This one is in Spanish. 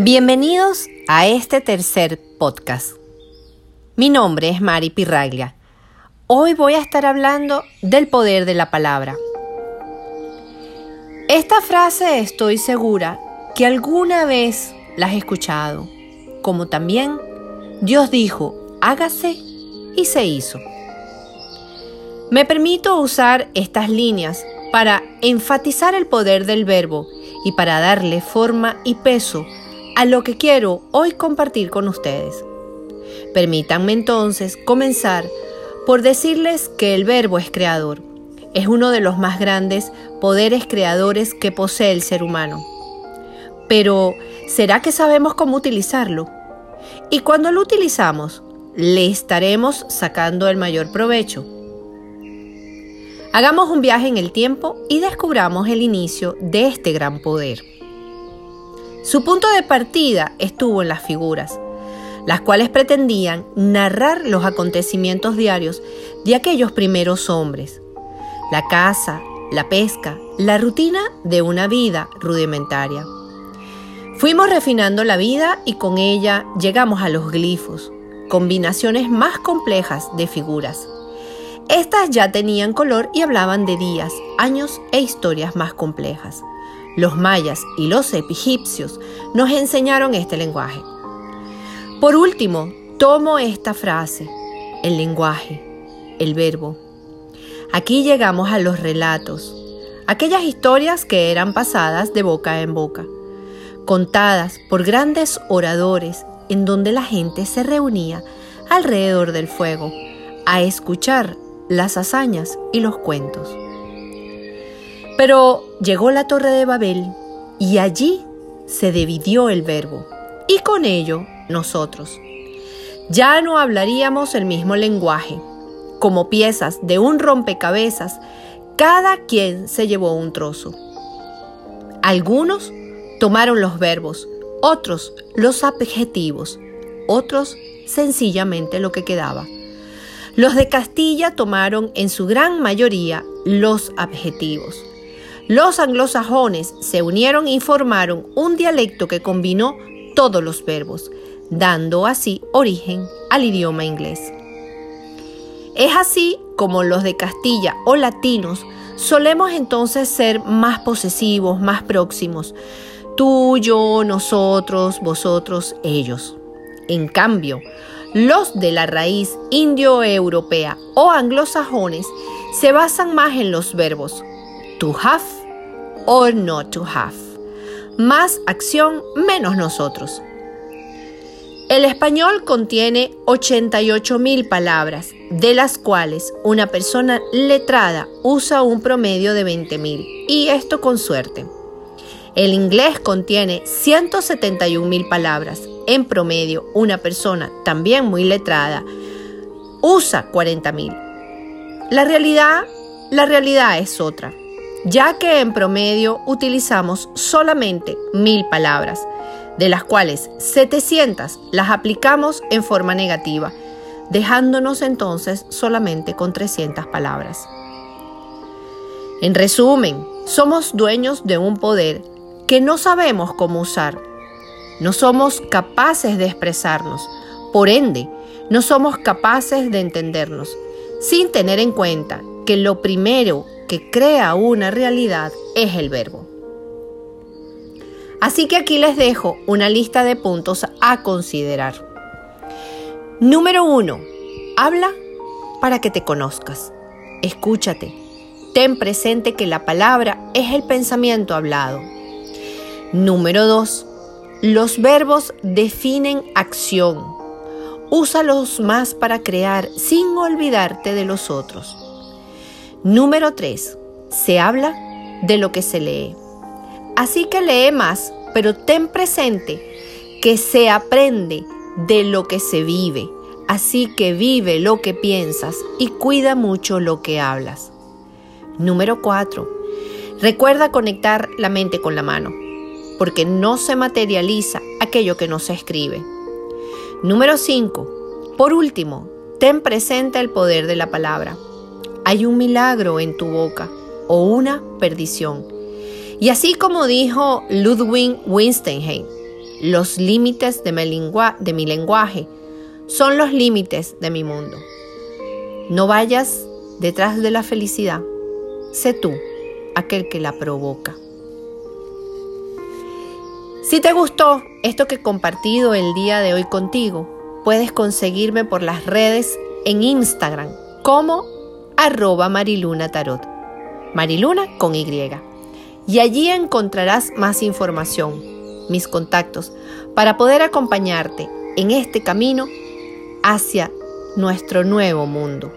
Bienvenidos a este tercer podcast. Mi nombre es Mari Pirraglia. Hoy voy a estar hablando del poder de la palabra. Esta frase estoy segura que alguna vez la has escuchado, como también Dios dijo, hágase y se hizo. Me permito usar estas líneas para enfatizar el poder del verbo y para darle forma y peso a lo que quiero hoy compartir con ustedes. Permítanme entonces comenzar por decirles que el verbo es creador. Es uno de los más grandes poderes creadores que posee el ser humano. Pero, ¿será que sabemos cómo utilizarlo? Y cuando lo utilizamos, ¿le estaremos sacando el mayor provecho? Hagamos un viaje en el tiempo y descubramos el inicio de este gran poder. Su punto de partida estuvo en las figuras, las cuales pretendían narrar los acontecimientos diarios de aquellos primeros hombres, la caza, la pesca, la rutina de una vida rudimentaria. Fuimos refinando la vida y con ella llegamos a los glifos, combinaciones más complejas de figuras. Estas ya tenían color y hablaban de días, años e historias más complejas. Los mayas y los egipcios nos enseñaron este lenguaje. Por último, tomo esta frase, el lenguaje, el verbo. Aquí llegamos a los relatos, aquellas historias que eran pasadas de boca en boca, contadas por grandes oradores en donde la gente se reunía alrededor del fuego a escuchar las hazañas y los cuentos. Pero llegó la torre de Babel y allí se dividió el verbo y con ello nosotros. Ya no hablaríamos el mismo lenguaje. Como piezas de un rompecabezas, cada quien se llevó un trozo. Algunos tomaron los verbos, otros los adjetivos, otros sencillamente lo que quedaba. Los de Castilla tomaron en su gran mayoría los adjetivos los anglosajones se unieron y formaron un dialecto que combinó todos los verbos, dando así origen al idioma inglés. Es así como los de Castilla o latinos solemos entonces ser más posesivos, más próximos. Tú, yo, nosotros, vosotros, ellos. En cambio, los de la raíz indoeuropea o anglosajones se basan más en los verbos to have or not to have. Más acción, menos nosotros. El español contiene 88.000 palabras, de las cuales una persona letrada usa un promedio de 20.000, y esto con suerte. El inglés contiene 171.000 palabras, en promedio una persona también muy letrada usa 40.000. La realidad, la realidad es otra ya que en promedio utilizamos solamente mil palabras, de las cuales 700 las aplicamos en forma negativa, dejándonos entonces solamente con 300 palabras. En resumen, somos dueños de un poder que no sabemos cómo usar. No somos capaces de expresarnos, por ende, no somos capaces de entendernos, sin tener en cuenta que lo primero que crea una realidad es el verbo. Así que aquí les dejo una lista de puntos a considerar. Número 1. Habla para que te conozcas. Escúchate. Ten presente que la palabra es el pensamiento hablado. Número 2. Los verbos definen acción. Úsalos más para crear sin olvidarte de los otros. Número 3. Se habla de lo que se lee. Así que lee más, pero ten presente que se aprende de lo que se vive. Así que vive lo que piensas y cuida mucho lo que hablas. Número 4. Recuerda conectar la mente con la mano, porque no se materializa aquello que no se escribe. Número 5. Por último, ten presente el poder de la palabra hay un milagro en tu boca o una perdición. Y así como dijo Ludwig Wittgenstein, Los límites de mi, de mi lenguaje son los límites de mi mundo. No vayas detrás de la felicidad. Sé tú aquel que la provoca. Si te gustó esto que he compartido el día de hoy contigo, puedes conseguirme por las redes en Instagram como arroba mariluna tarot. Mariluna con Y. Y allí encontrarás más información, mis contactos, para poder acompañarte en este camino hacia nuestro nuevo mundo.